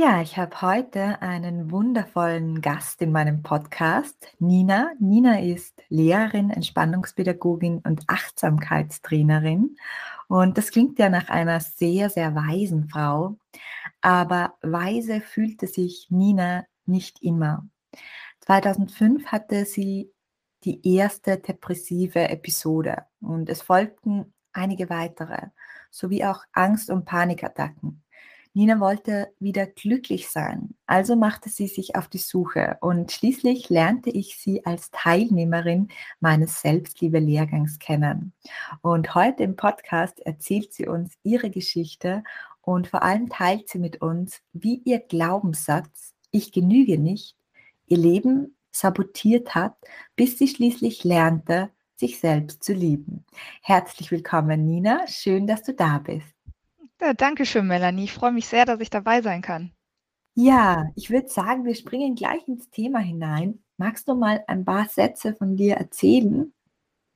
Ja, ich habe heute einen wundervollen Gast in meinem Podcast, Nina. Nina ist Lehrerin, Entspannungspädagogin und Achtsamkeitstrainerin. Und das klingt ja nach einer sehr, sehr weisen Frau. Aber weise fühlte sich Nina nicht immer. 2005 hatte sie die erste depressive Episode und es folgten einige weitere, sowie auch Angst- und Panikattacken. Nina wollte wieder glücklich sein, also machte sie sich auf die Suche und schließlich lernte ich sie als Teilnehmerin meines Selbstliebe-Lehrgangs kennen. Und heute im Podcast erzählt sie uns ihre Geschichte und vor allem teilt sie mit uns, wie ihr Glaubenssatz, ich genüge nicht, ihr Leben sabotiert hat, bis sie schließlich lernte, sich selbst zu lieben. Herzlich willkommen, Nina. Schön, dass du da bist. Ja, danke schön, Melanie. Ich freue mich sehr, dass ich dabei sein kann. Ja, ich würde sagen, wir springen gleich ins Thema hinein. Magst du mal ein paar Sätze von dir erzählen,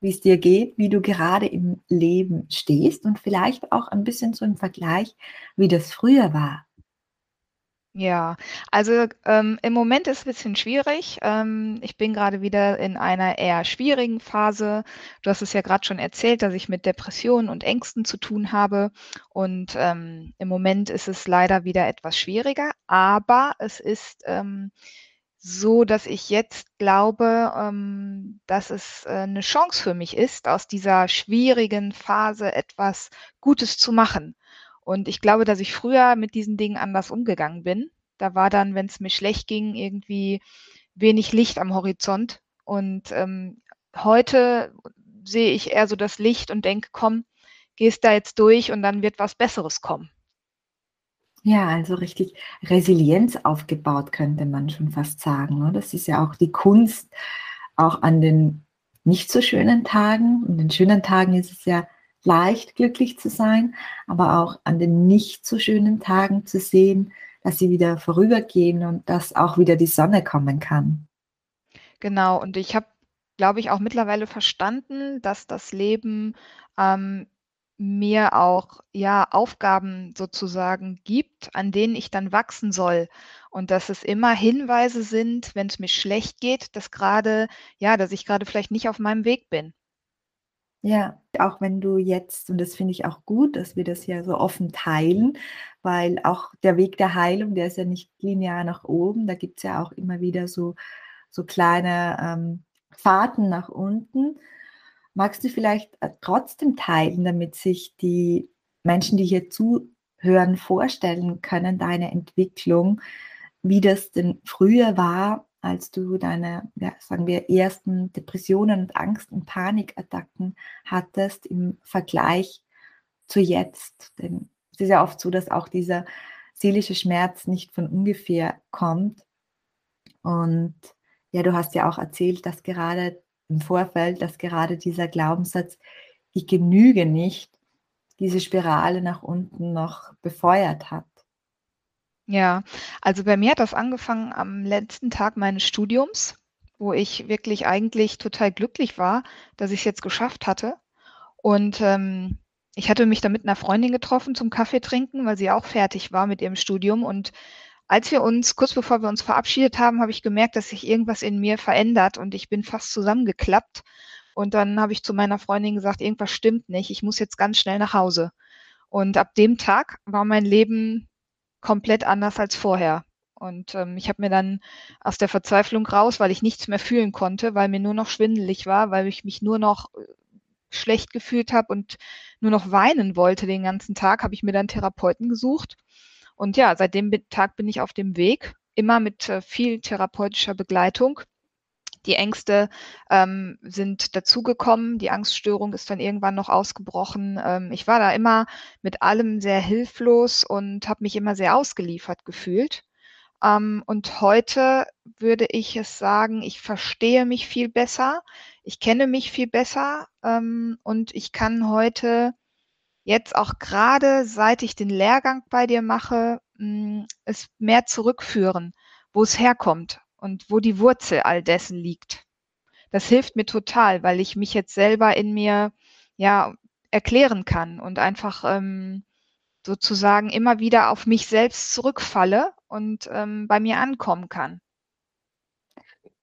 wie es dir geht, wie du gerade im Leben stehst und vielleicht auch ein bisschen so im Vergleich, wie das früher war? Ja, also, ähm, im Moment ist es ein bisschen schwierig. Ähm, ich bin gerade wieder in einer eher schwierigen Phase. Du hast es ja gerade schon erzählt, dass ich mit Depressionen und Ängsten zu tun habe und, ähm, im Moment ist es leider wieder etwas schwieriger, aber es ist, ähm, so, dass ich jetzt glaube, ähm, dass es, äh, 'ne Chance für mich ist, aus dieser schwierigen Phase etwas Gutes zu machen. Und ich glaube, dass ich früher mit diesen Dingen anders umgegangen bin. Da war dann, wenn es mir schlecht ging, irgendwie wenig Licht am Horizont. Und, ähm, heute sehe ich eher so das Licht und denke: „Komm, gehst da jetzt durch und dann wird was Besseres kommen.“ Ja, also richtig Resilienz aufgebaut, könnte man schon fast sagen, ne? Das ist ja auch die Kunst, auch an den nicht so schönen Tagen. Und den schönen Tagen ist es ja leicht glücklich zu sein, aber auch an den nicht so schönen Tagen zu sehen, dass sie wieder vorübergehen und dass auch wieder die Sonne kommen kann. Genau, und ich habe, glaube ich, auch mittlerweile verstanden, dass das Leben, ähm, mir auch, ja, Aufgaben sozusagen gibt, an denen ich dann wachsen soll und dass es immer Hinweise sind, wenn es mir schlecht geht, dass gerade, ja, dass ich gerade vielleicht nicht auf meinem Weg bin. Ja, auch wenn du jetzt und das finde ich auch gut, dass wir das ja so offen teilen, weil auch der Weg der Heilung, der ist ja nicht linear nach oben. Da gibt es ja auch immer wieder so so kleine, ähm, Fahrten nach unten. Magst du vielleicht, äh, trotzdem teilen, damit sich die Menschen, die hier zuhören, vorstellen können, deine Entwicklung, wie das denn früher war, als du deine, ja, sagen wir, ersten Depressionen und Angst- und Panikattacken hattest im Vergleich zu jetzt. Denn es ist ja oft so, dass auch dieser seelische Schmerz nicht von ungefähr kommt. Und ja, du hast ja auch erzählt, dass gerade im Vorfeld, dass gerade dieser Glaubenssatz, ich genüge nicht, diese Spirale nach unten noch befeuert hat. Ja, also bei mir hat das angefangen am letzten Tag meines Studiums, wo ich wirklich eigentlich total glücklich war, dass ich es jetzt geschafft hatte. Und, ähm, ich hatte mich dann mit 'ner Freundin getroffen zum Kaffee trinken, weil sie auch fertig war mit ihrem Studium. Und als wir uns kurz bevor wir uns verabschiedet haben, habe ich gemerkt, dass sich irgendwas in mir verändert und ich bin fast zusammengeklappt. Und dann habe ich zu meiner Freundin gesagt: „Irgendwas stimmt nicht, ich muss jetzt ganz schnell nach Hause.“ Und ab dem Tag war mein Leben komplett anders als vorher. Und, ähm, ich habe mir dann aus der Verzweiflung raus, weil ich nichts mehr fühlen konnte, weil mir nur noch schwindelig war, weil ich mich nur noch, äh, schlecht gefühlt habe und nur noch weinen wollte den ganzen Tag, habe ich mir dann Therapeuten gesucht. Und ja, seit dem Tag bin ich auf dem Weg, immer mit, äh, viel therapeutischer Begleitung. Die Ängste, ähm, sind dazugekommen. Die Angststörung ist dann irgendwann noch ausgebrochen. Ähm, ich war da immer mit allem sehr hilflos und habe mich immer sehr ausgeliefert gefühlt. Ähm, und heute würde ich es sagen, ich verstehe mich viel besser, ich kenne mich viel besser ähm, und ich kann heute jetzt auch gerade, seit ich den Lehrgang bei dir mache, hm, es mehr zurückführen, wo es herkommt und wo die Wurzel all dessen liegt. Das hilft mir total, weil ich mich jetzt selber in mir ja erklären kann und einfach ähm, sozusagen immer wieder auf mich selbst zurückfalle und ähm, bei mir ankommen kann.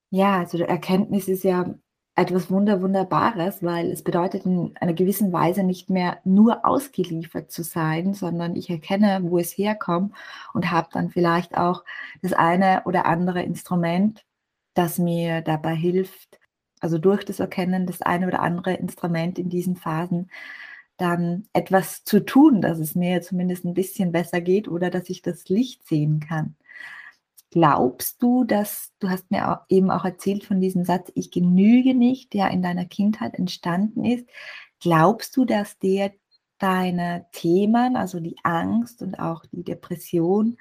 Ja, also Erkenntnis ist ja etwas Wunder Wunderbares, weil es bedeutet in einer gewissen Weise nicht mehr nur ausgeliefert zu sein, sondern ich erkenne, wo es herkommt und habe dann vielleicht auch das eine oder andere Instrument, das mir dabei hilft, also durch das Erkennen das eine oder andere Instrument in diesen Phasen dann etwas zu tun, dass es mir zumindest ein bisschen besser geht oder dass ich das Licht sehen kann. Glaubst du, dass, du hast mir auch, eben auch erzählt von diesem Satz, ich genüge nicht, der in deiner Kindheit entstanden ist. Glaubst du, dass der deine Themen, also die Angst und auch die Depression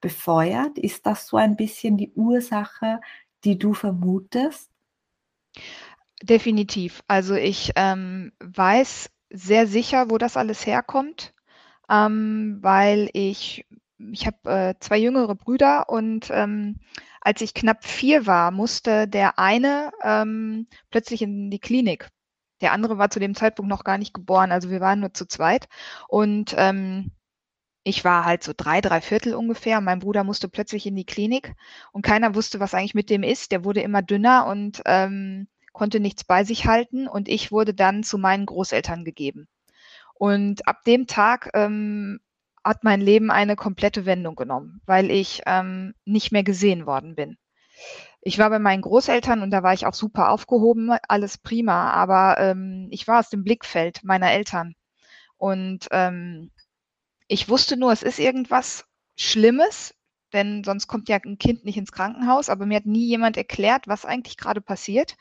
befeuert? Ist das so ein bisschen die Ursache, die du vermutest? Definitiv. Also ich ähm, weiß sehr sicher, wo das alles herkommt, ähm, weil ich ich habe, äh, 2 jüngere Brüder und, ähm, als ich knapp vier war, musste der eine, ähm, plötzlich in die Klinik. Der andere war zu dem Zeitpunkt noch gar nicht geboren, also wir waren nur zu zweit. Und, ähm, ich war halt so drei, drei Viertel ungefähr. Mein Bruder musste plötzlich in die Klinik und keiner wusste, was eigentlich mit dem ist. Der wurde immer dünner und, ähm, konnte nichts bei sich halten und ich wurde dann zu meinen Großeltern gegeben. Und ab dem Tag, ähm, hat mein Leben eine komplette Wendung genommen, weil ich ähm, nicht mehr gesehen worden bin. Ich war bei meinen Großeltern und da war ich auch super aufgehoben, alles prima, aber ähm, ich war aus dem Blickfeld meiner Eltern. Und ähm, ich wusste nur, es ist irgendwas Schlimmes, denn sonst kommt ja ein Kind nicht ins Krankenhaus, aber mir hat nie jemand erklärt, was eigentlich gerade passiert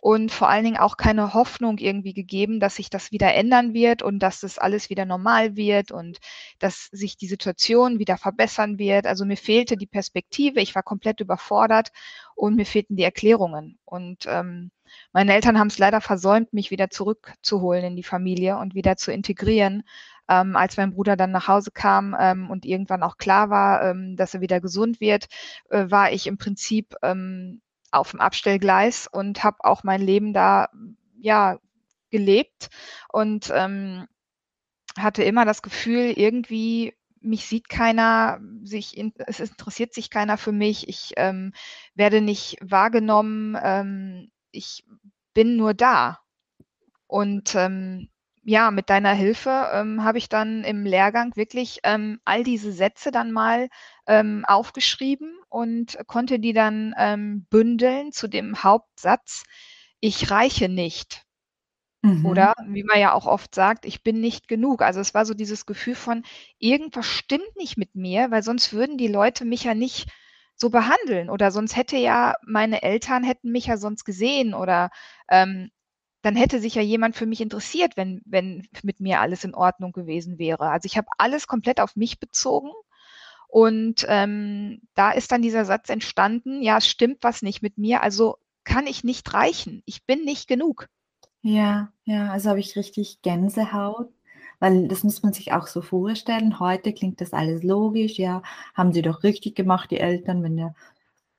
und vor allen Dingen auch keine Hoffnung irgendwie gegeben, dass sich das wieder ändern wird und dass das alles wieder normal wird und dass sich die Situation wieder verbessern wird. Also mir fehlte die Perspektive, ich war komplett überfordert und mir fehlten die Erklärungen. Und ähm, meine Eltern haben es leider versäumt, mich wieder zurückzuholen in die Familie und wieder zu integrieren. Ähm, als mein Bruder dann nach Hause kam ähm, und irgendwann auch klar war, ähm, dass er wieder gesund wird, äh, war ich im Prinzip ähm, auf dem Abstellgleis und habe auch mein Leben da ja gelebt und ähm, hatte immer das Gefühl, irgendwie mich sieht keiner, sich in, es interessiert sich keiner für mich, ich ähm, werde nicht wahrgenommen, ähm, ich bin nur da. Und ähm, ja, mit deiner Hilfe ähm, habe ich dann im Lehrgang wirklich ähm, all diese Sätze dann mal ähm, aufgeschrieben und konnte die dann ähm, bündeln zu dem Hauptsatz, ich reiche nicht. Mhm. Oder wie man ja auch oft sagt, ich bin nicht genug. Also es war so dieses Gefühl von, irgendwas stimmt nicht mit mir, weil sonst würden die Leute mich ja nicht so behandeln oder sonst hätte ja meine Eltern hätten mich ja sonst gesehen oder ähm, dann hätte sich ja jemand für mich interessiert, wenn, wenn mit mir alles in Ordnung gewesen wäre. Also ich habe alles komplett auf mich bezogen. Und ähm, da ist dann dieser Satz entstanden, ja, es stimmt was nicht mit mir, also kann ich nicht reichen. Ich bin nicht genug. Ja, ja, also habe ich richtig Gänsehaut, weil das muss man sich auch so vorstellen. Heute klingt das alles logisch, ja, haben sie doch richtig gemacht, die Eltern, wenn der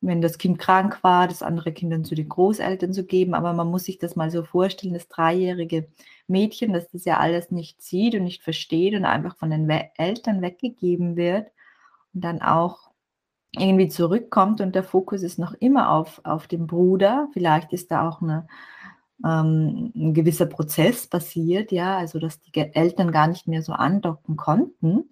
wenn das Kind krank war, das andere Kind dann zu den Großeltern zu geben. Aber man muss sich das mal so vorstellen, das dreijährige Mädchen, das das ja alles nicht sieht und nicht versteht und einfach von den Eltern weggegeben wird und dann auch irgendwie zurückkommt und der Fokus ist noch immer auf, auf dem Bruder. Vielleicht ist da auch eine, ähm, ein gewisser Prozess passiert, ja, also dass die Eltern gar nicht mehr so andocken konnten.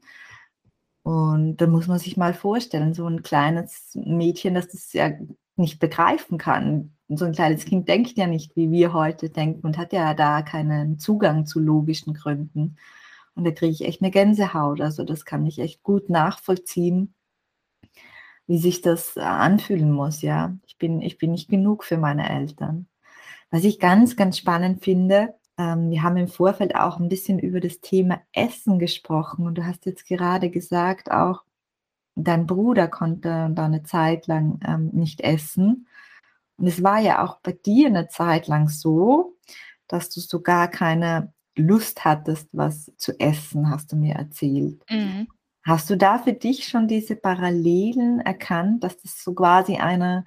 Und da muss man sich mal vorstellen, so ein kleines Mädchen, das das ja nicht begreifen kann. So ein kleines Kind denkt ja nicht, wie wir heute denken und hat ja da keinen Zugang zu logischen Gründen. Und da kriege ich echt eine Gänsehaut. Also das kann ich echt gut nachvollziehen, wie sich das anfühlen muss. Ja, ich bin, ich bin nicht genug für meine Eltern. Was ich ganz, ganz spannend finde, wir haben im Vorfeld auch ein bisschen über das Thema Essen gesprochen und du hast jetzt gerade gesagt auch, dein Bruder konnte da eine Zeit lang ähm, nicht essen. Und es war ja auch bei dir eine Zeit lang so, dass du sogar keine Lust hattest, was zu essen, hast du mir erzählt. Mhm. Hast du da für dich schon diese Parallelen erkannt, dass das so quasi eine,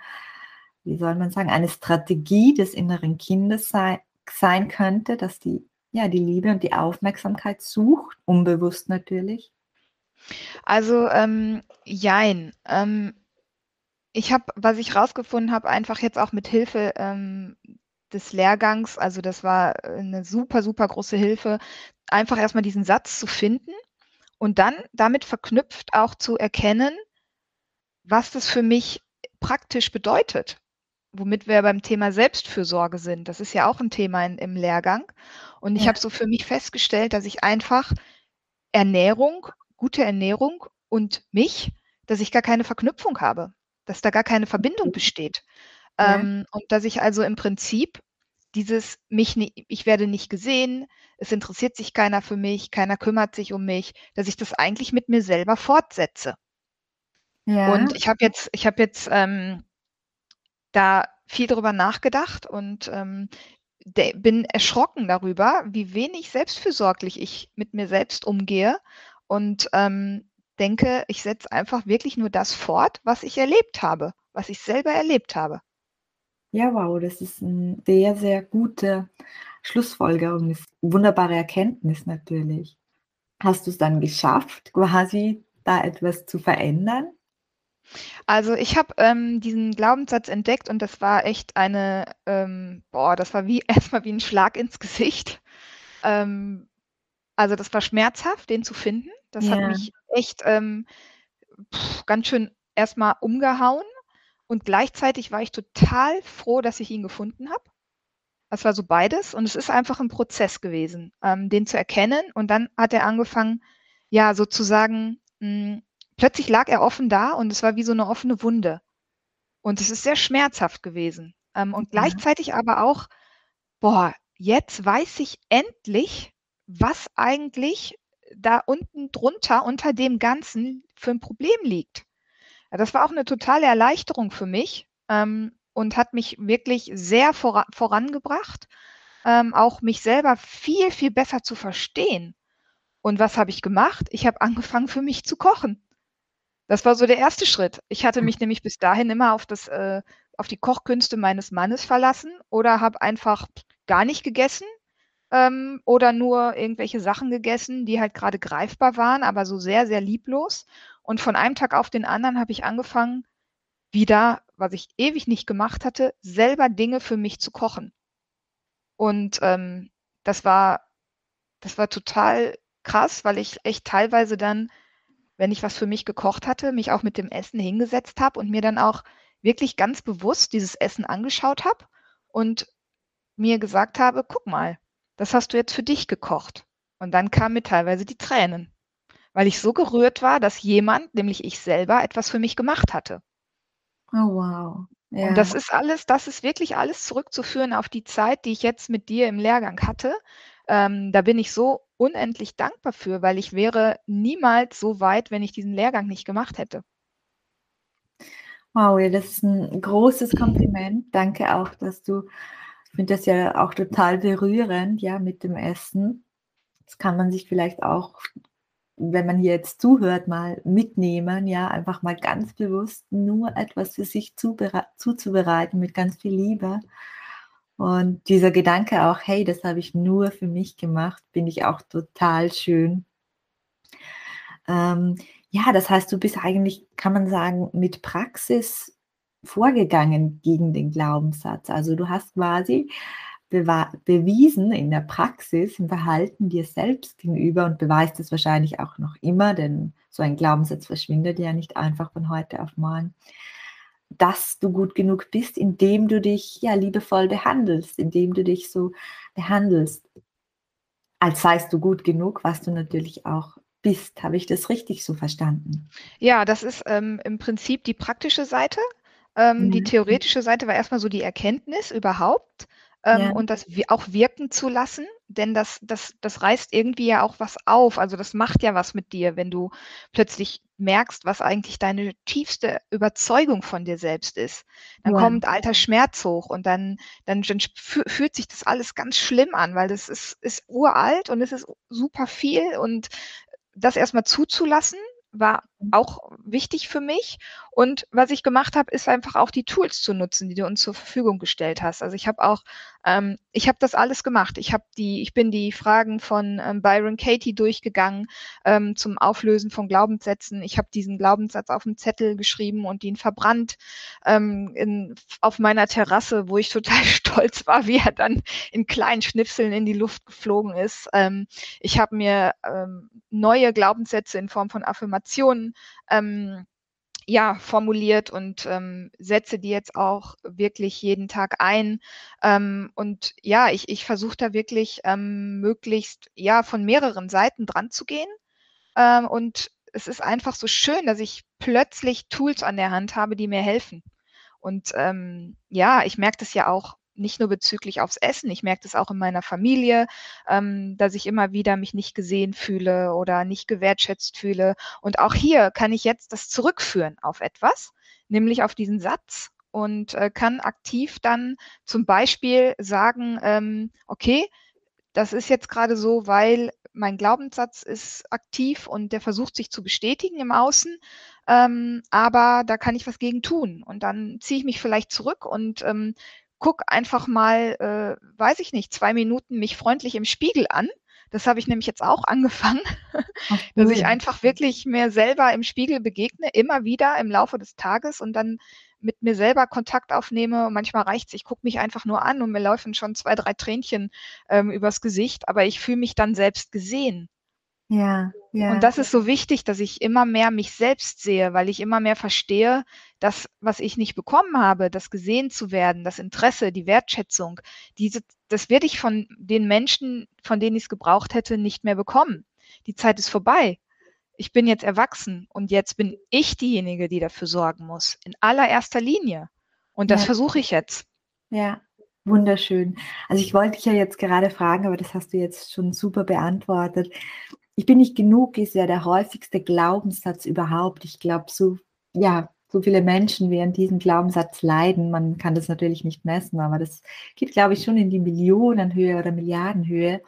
wie soll man sagen, eine Strategie des inneren Kindes sei, sein könnte, dass die ja die Liebe und die Aufmerksamkeit sucht, unbewusst natürlich? Also, ähm, jein. Ähm, ich habe was ich rausgefunden habe, einfach jetzt auch mit Hilfe, ähm, des Lehrgangs also, das war, äh, 'ne super, super große Hilfe, einfach erst mal diesen Satz zu finden und dann damit verknüpft auch zu erkennen was das für mich praktisch bedeutet, womit wir beim Thema Selbstfürsorge sind. Das ist ja auch 'n Thema in im Lehrgang. Und ich Ja. habe so für mich festgestellt, dass ich einfach Ernährung gute Ernährung und mich dass ich gar keine Verknüpfung habe, dass da gar keine Verbindung besteht. Ja. Ähm, und dass ich also im Prinzip dieses mich ni ich werde nicht gesehen, es interessiert sich keiner für mich, keiner kümmert sich um mich, dass ich das eigentlich mit mir selber fortsetze. Ja. Und ich habe jetzt ich habe jetzt, ähm, da viel drüber nachgedacht und, ähm, bin erschrocken darüber, wie wenig selbstfürsorglich ich mit mir selbst umgehe und, ähm, denke, ich setze einfach wirklich nur das fort, was ich erlebt habe, was ich selber erlebt habe. Ja, wow, das ist 'n sehr, sehr gute Schlussfolgerung, ist wunderbare Erkenntnis natürlich. Hast du's dann geschafft, quasi da etwas zu verändern? Also, ich habe, ähm, diesen Glaubenssatz entdeckt und das war echt eine, ähm boah, das war wie erst mal wie 'n Schlag ins Gesicht. Ähm, also, das war schmerzhaft, den zu finden. Das hat Ja. mich echt, ähm, ganz schön erst mal umgehauen und gleichzeitig war ich total froh, dass ich ihn gefunden habe. Das war so beides und es ist einfach 'n Prozess gewesen, ähm, den zu erkennen und dann hat er angefangen, ja, sozusagen hm, plötzlich lag er offen da und es war wie so 'ne offene Wunde. Und es ist sehr schmerzhaft gewesen. Ähm, und Ja. gleichzeitig aber auch: „Boah, jetzt weiß ich endlich, was eigentlich da unten drunter unter dem Ganzen für 'n Problem liegt.“ Ja, das war auch 'ne totale Erleichterung für mich, ähm, und hat mich wirklich sehr vora vorangebracht, ähm, auch mich selber viel, viel besser zu verstehen. Und was habe ich gemacht? Ich habe angefangen, für mich zu kochen. Das war so der 1. Schritt. Ich hatte mich nämlich bis dahin immer auf das äh, auf die Kochkünste meines Mannes verlassen oder habe einfach gar nicht gegessen, ähm, oder nur irgendwelche Sachen gegessen, die halt grade greifbar waren, aber so sehr, sehr lieblos. Und von einem Tag auf den anderen habe ich angefangen, wieder, was ich ewig nicht gemacht hatte, selber Dinge für mich zu kochen. Und, ähm, das war das war total krass, weil ich echt teilweise dann, wenn ich was für mich gekocht hatte, mich auch mit dem Essen hingesetzt habe und mir dann auch wirklich ganz bewusst dieses Essen angeschaut habe und mir gesagt habe: „Guck mal, das hast du jetzt für dich gekocht.“ Und dann kamen mir teilweise die Tränen, weil ich so gerührt war, dass jemand, nämlich ich selber, etwas für mich gemacht hatte. Oh wow, Und das ja. ist alles das ist wirklich alles zurückzuführen auf die Zeit, die ich jetzt mit dir im Lehrgang hatte. Ähm, da bin ich so unendlich dankbar für, weil ich wäre niemals so weit, wenn ich diesen Lehrgang nicht gemacht hätte. Wow, das ist 'n großes Kompliment. Danke auch, dass du ich finde das ja auch total berührend, ja, mit dem Essen. Das kann man sich vielleicht auch, wenn man hier jetzt zuhört, mal mitnehmen, ja, einfach mal ganz bewusst nur etwas für sich zuberei zuzubereiten mit ganz viel Liebe. Und dieser Gedanke auch: „Hey, das habe ich nur für mich gemacht“, finde ich auch total schön. Ähm, ja, das heißt, du bist eigentlich, kann man sagen, mit Praxis vorgegangen gegen den Glaubenssatz. Also, du hast quasi bewiesen in der Praxis, im Verhalten dir selbst gegenüber und beweist es wahrscheinlich auch noch immer, denn so ein Glaubenssatz verschwindet ja nicht einfach von heute auf morgen, dass du gut genug bist, indem du dich, ja, liebevoll behandelst, indem du dich so behandelst als seist du gut genug, was du natürlich auch bist. Habe ich das richtig so verstanden? Ja, das ist, ähm, im Prinzip die praktische Seite. Ähm, die Mhm. theoretische Seite war erst mal so die Erkenntnis überhaupt, ähm, ja. und das auch wirken zu lassen, denn das, das, das reißt irgendwie ja auch was auf. Also das macht ja was mit dir, wenn du plötzlich merkst, was eigentlich deine tiefste Überzeugung von dir selbst ist. Dann ja. kommt alter Schmerz hoch und dann, dann, dann fühlt sich das alles ganz schlimm an, weil das ist, ist uralt und es ist super viel und das erstmal zuzulassen, war. Auch wichtig für mich. Und was ich gemacht habe, ist einfach auch die Tools zu nutzen, die du uns zur Verfügung gestellt hast. Also ich habe auch, ähm, ich habe das alles gemacht. Ich habe die, ich bin die Fragen von ähm, Byron Katie durchgegangen ähm, zum Auflösen von Glaubenssätzen. Ich habe diesen Glaubenssatz auf dem Zettel geschrieben und ihn verbrannt ähm, in, auf meiner Terrasse, wo ich total stolz war, wie er dann in kleinen Schnipseln in die Luft geflogen ist. Ähm, ich habe mir ähm, neue Glaubenssätze in Form von Affirmationen ähm, ja, formuliert und ähm, setze die jetzt auch wirklich jeden Tag ein. Ähm, und ja, ich, ich versuche da wirklich ähm, möglichst ja von mehreren Seiten dran zu gehen. Ähm, und es ist einfach so schön, dass ich plötzlich Tools an der Hand habe, die mir helfen. Und ähm, ja, ich merke das ja auch nicht nur bezüglich aufs Essen, ich merke das auch in meiner Familie, ähm, dass ich immer wieder mich nicht gesehen fühle oder nicht gewertschätzt fühle. Und auch hier kann ich jetzt das zurückführen auf etwas, nämlich auf diesen Satz und äh, kann aktiv dann zum Beispiel sagen, ähm, okay, das ist jetzt gerade so, weil mein Glaubenssatz ist aktiv und der versucht sich zu bestätigen im Außen, ähm, aber da kann ich was gegen tun. Und dann ziehe ich mich vielleicht zurück und ähm, guck einfach mal, äh, weiß ich nicht, zwei Minuten mich freundlich im Spiegel an. Das habe ich nämlich jetzt auch angefangen, Ach, dass ich einfach wirklich mir selber im Spiegel begegne, immer wieder im Laufe des Tages und dann mit mir selber Kontakt aufnehme. Manchmal reicht es, ich gucke mich einfach nur an und mir laufen schon zwei, drei Tränchen ähm, übers Gesicht, aber ich fühle mich dann selbst gesehen. Ja, ja. Und das ist so wichtig, dass ich immer mehr mich selbst sehe, weil ich immer mehr verstehe, dass was ich nicht bekommen habe, das gesehen zu werden, das Interesse, die Wertschätzung, diese, das werde ich von den Menschen, von denen ich es gebraucht hätte, nicht mehr bekommen. Die Zeit ist vorbei. Ich bin jetzt erwachsen und jetzt bin ich diejenige, die dafür sorgen muss, in allererster Linie. Und das ja. versuche ich jetzt. Ja, wunderschön. Also ich wollte dich ja jetzt gerade fragen, aber das hast du jetzt schon super beantwortet ich bin nicht genug ist ja der häufigste Glaubenssatz überhaupt. Ich glaube, so, ja, so viele Menschen wie an diesem Glaubenssatz leiden. Man kann das natürlich nicht messen, aber das geht, glaube ich, schon in die Millionenhöhe oder Milliardenhöhe.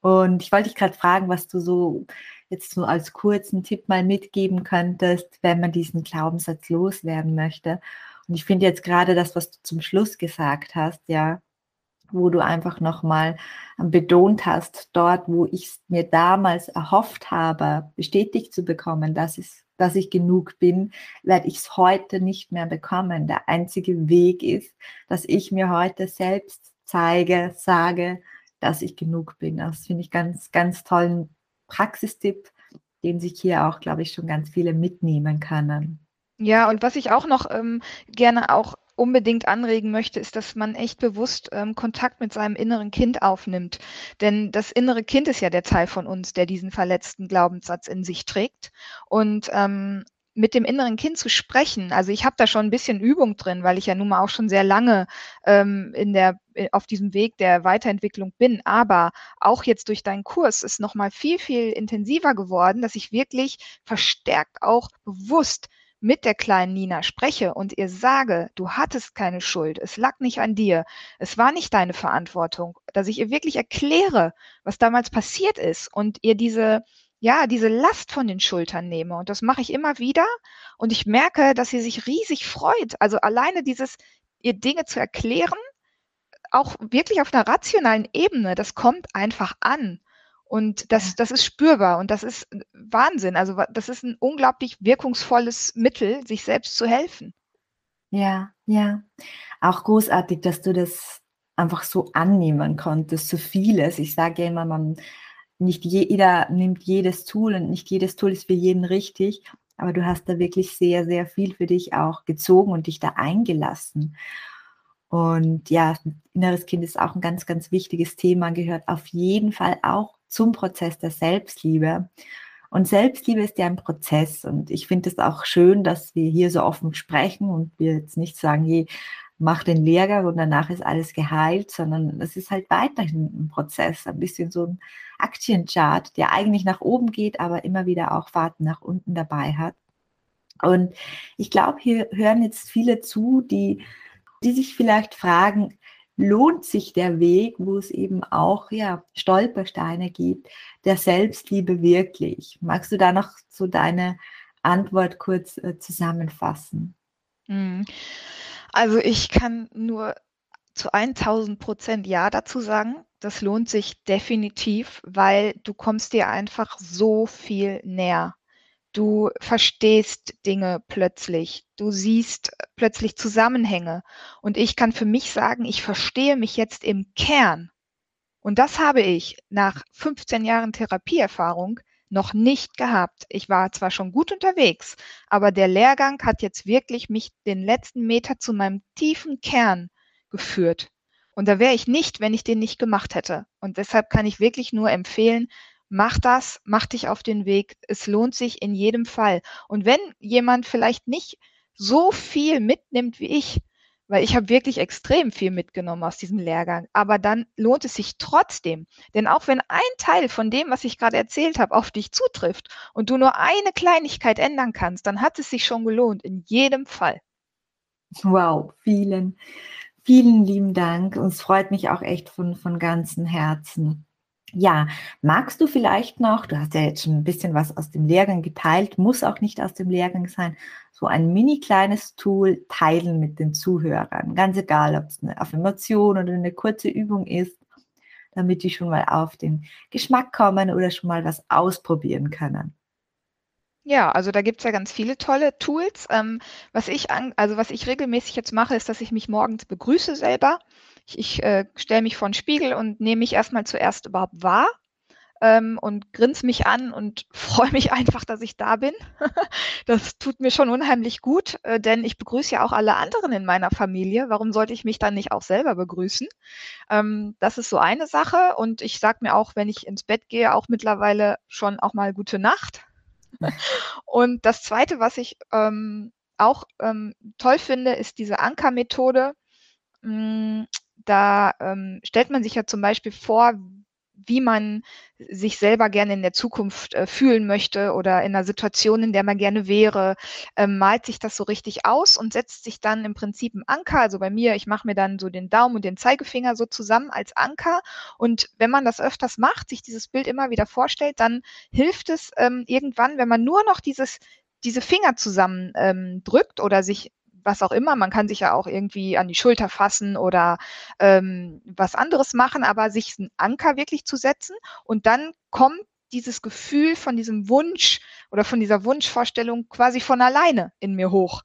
Und ich wollte dich gerade fragen, was du so jetzt so als kurzen Tipp mal mitgeben könntest, wenn man diesen Glaubenssatz loswerden möchte. Und ich finde jetzt gerade das, was du zum Schluss gesagt hast, ja, wo du einfach nochmal ähm, betont hast, dort, wo ich es mir damals erhofft habe, bestätigt zu bekommen, dass, es, dass ich genug bin, werde ich es heute nicht mehr bekommen. Der einzige Weg ist, dass ich mir heute selbst zeige, sage, dass ich genug bin. Das finde ich ganz, ganz tollen Praxistipp, den sich hier auch, glaube ich, schon ganz viele mitnehmen können. Ja, und was ich auch noch ähm, gerne auch unbedingt anregen möchte, ist, dass man echt bewusst ähm, Kontakt mit seinem inneren Kind aufnimmt. Denn das innere Kind ist ja der Teil von uns, der diesen verletzten Glaubenssatz in sich trägt. Und ähm, mit dem inneren Kind zu sprechen. Also ich habe da schon ein bisschen Übung drin, weil ich ja nun mal auch schon sehr lange ähm, in der äh, auf diesem Weg der Weiterentwicklung bin. Aber auch jetzt durch deinen Kurs ist noch mal viel viel intensiver geworden, dass ich wirklich verstärkt auch bewusst mit der kleinen Nina spreche und ihr sage, du hattest keine Schuld, es lag nicht an dir, es war nicht deine Verantwortung, dass ich ihr wirklich erkläre, was damals passiert ist und ihr diese, ja, diese Last von den Schultern nehme. Und das mache ich immer wieder und ich merke, dass sie sich riesig freut. Also alleine dieses, ihr Dinge zu erklären, auch wirklich auf einer rationalen Ebene, das kommt einfach an. Und das, das ist spürbar und das ist Wahnsinn. Also das ist ein unglaublich wirkungsvolles Mittel, sich selbst zu helfen. Ja, ja. Auch großartig, dass du das einfach so annehmen konntest, so vieles. Ich sage ja immer, man, nicht jeder nimmt jedes Tool und nicht jedes Tool ist für jeden richtig, aber du hast da wirklich sehr, sehr viel für dich auch gezogen und dich da eingelassen. Und ja, inneres Kind ist auch ein ganz, ganz wichtiges Thema, gehört auf jeden Fall auch zum Prozess der Selbstliebe. Und Selbstliebe ist ja ein Prozess und ich finde es auch schön, dass wir hier so offen sprechen und wir jetzt nicht sagen, je, mach den Lehrgang und danach ist alles geheilt, sondern es ist halt weiterhin ein Prozess, ein bisschen so ein Aktienchart, der eigentlich nach oben geht, aber immer wieder auch Fahrten nach unten dabei hat. Und ich glaube, hier hören jetzt viele zu, die, die sich vielleicht fragen, lohnt sich der Weg, wo es eben auch ja, Stolpersteine gibt, der Selbstliebe wirklich? Magst du da noch so deine Antwort kurz äh, zusammenfassen? Mhm. Also ich kann nur zu 1000 Prozent Ja dazu sagen. Das lohnt sich definitiv, weil du kommst dir einfach so viel näher. Du verstehst Dinge plötzlich. Du siehst äh, plötzlich Zusammenhänge. Und ich kann für mich sagen, ich verstehe mich jetzt im Kern. Und das habe ich nach 15 Jahren Therapieerfahrung noch nicht gehabt. Ich war zwar schon gut unterwegs, aber der Lehrgang hat jetzt wirklich mich den letzten Meter zu meinem tiefen Kern geführt. Und da wäre ich nicht, wenn ich den nicht gemacht hätte. Und deshalb kann ich wirklich nur empfehlen, mach das, mach dich auf den Weg. Es lohnt sich in jedem Fall. Und wenn jemand vielleicht nicht so viel mitnimmt wie ich, weil ich habe wirklich extrem viel mitgenommen aus diesem Lehrgang, aber dann lohnt es sich trotzdem. Denn auch wenn ein Teil von dem, was ich gerade erzählt habe, auf dich zutrifft und du nur eine Kleinigkeit ändern kannst, dann hat es sich schon gelohnt, in jedem Fall. Wow, vielen, vielen lieben Dank. Und es freut mich auch echt von, von ganzem Herzen. Ja, magst du vielleicht noch, du hast ja jetzt schon ein bisschen was aus dem Lehrgang geteilt, muss auch nicht aus dem Lehrgang sein, so ein mini kleines Tool teilen mit den Zuhörern. Ganz egal, ob es eine Affirmation oder eine kurze Übung ist, damit die schon mal auf den Geschmack kommen oder schon mal was ausprobieren können. Ja, also da gibt es ja ganz viele tolle Tools. Ähm, was ich an, also was ich regelmäßig jetzt mache, ist, dass ich mich morgens begrüße selber. Ich, ich äh, stelle mich vor den Spiegel und nehme mich erstmal zuerst überhaupt wahr ähm, und grinse mich an und freue mich einfach, dass ich da bin. das tut mir schon unheimlich gut, äh, denn ich begrüße ja auch alle anderen in meiner Familie. Warum sollte ich mich dann nicht auch selber begrüßen? Ähm, das ist so eine Sache und ich sage mir auch, wenn ich ins Bett gehe, auch mittlerweile schon auch mal gute Nacht und das Zweite, was ich ähm, auch ähm, toll finde, ist diese Ankermethode. Da ähm, stellt man sich ja zum Beispiel vor, wie man sich selber gerne in der Zukunft äh, fühlen möchte oder in einer Situation, in der man gerne wäre, ähm, malt sich das so richtig aus und setzt sich dann im Prinzip ein Anker. Also bei mir, ich mache mir dann so den Daumen und den Zeigefinger so zusammen als Anker. Und wenn man das öfters macht, sich dieses Bild immer wieder vorstellt, dann hilft es ähm, irgendwann, wenn man nur noch dieses diese Finger zusammen ähm, drückt oder sich was auch immer. Man kann sich ja auch irgendwie an die Schulter fassen oder ähm, was anderes machen, aber sich einen Anker wirklich zu setzen und dann kommt dieses Gefühl von diesem Wunsch oder von dieser Wunschvorstellung quasi von alleine in mir hoch.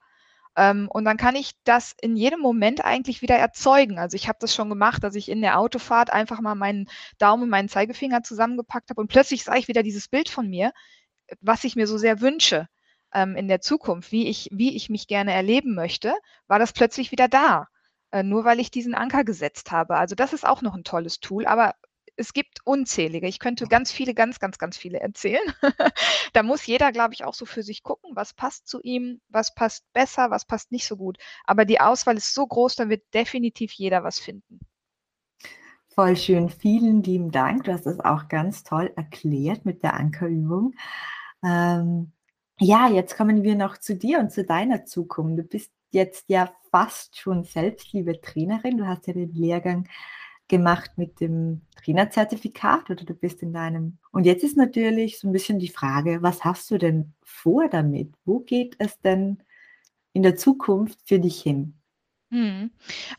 Ähm, und dann kann ich das in jedem Moment eigentlich wieder erzeugen. Also ich habe das schon gemacht, dass ich in der Autofahrt einfach mal meinen Daumen und meinen Zeigefinger zusammengepackt habe und plötzlich sah ich wieder dieses Bild von mir, was ich mir so sehr wünsche ähm, in der Zukunft, wie ich, wie ich mich gerne erleben möchte, war das plötzlich wieder da. Äh, nur weil ich diesen Anker gesetzt habe. Also das ist auch noch ein tolles Tool, aber es gibt unzählige. Ich könnte ganz viele, ganz, ganz, ganz viele erzählen. da muss jeder, glaube ich, auch so für sich gucken, was passt zu ihm, was passt besser, was passt nicht so gut. Aber die Auswahl ist so groß, da wird definitiv jeder was finden. Voll schön. Vielen lieben Dank. Du hast das auch ganz toll erklärt mit der Ankerübung. Ähm, ja, jetzt kommen wir noch zu dir und zu deiner Zukunft. Du bist jetzt ja fast schon Selbstliebe-Trainerin. Du hast ja den Lehrgang gemacht mit dem Trainerzertifikat oder du bist in deinem. Und jetzt ist natürlich so ein bisschen die Frage, was hast du denn vor damit? Wo geht es denn in der Zukunft für dich hin? Hm.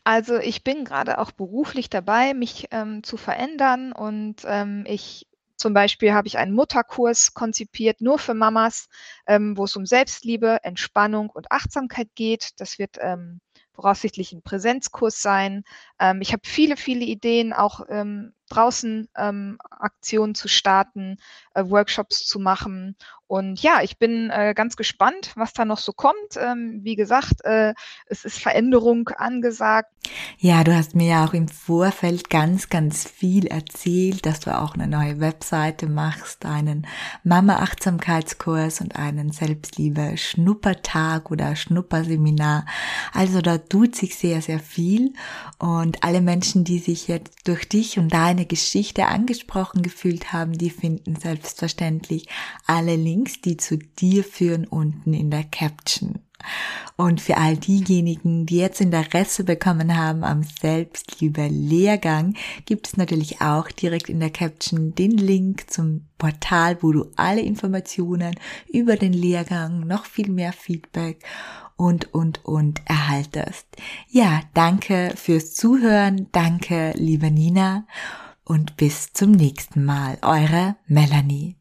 Also ich bin gerade auch beruflich dabei, mich ähm, zu verändern und ähm, ich zum Beispiel habe ich einen Mutterkurs konzipiert, nur für Mamas, ähm, wo es um Selbstliebe, Entspannung und Achtsamkeit geht. Das wird ähm, voraussichtlich ein Präsenzkurs sein. Ähm, ich habe viele, viele Ideen, auch ähm, draußen ähm, Aktionen zu starten, äh, Workshops zu machen. Und ja, ich bin äh, ganz gespannt, was da noch so kommt. Ähm, wie gesagt, äh, es ist Veränderung angesagt. Ja, du hast mir ja auch im Vorfeld ganz, ganz viel erzählt, dass du auch eine neue Webseite machst, einen Mama-Achtsamkeitskurs und einen Selbstliebe-Schnuppertag oder Schnupperseminar. Also da tut sich sehr, sehr viel und alle Menschen, die sich jetzt durch dich und deine Geschichte angesprochen gefühlt haben, die finden selbstverständlich alle Links die zu dir führen, unten in der Caption. Und für all diejenigen, die jetzt Interesse bekommen haben am Selbstliebe-Lehrgang, gibt es natürlich auch direkt in der Caption den Link zum Portal, wo du alle Informationen über den Lehrgang, noch viel mehr Feedback und, und, und erhaltest. Ja, danke fürs Zuhören. Danke, liebe Nina und bis zum nächsten Mal. Eure Melanie.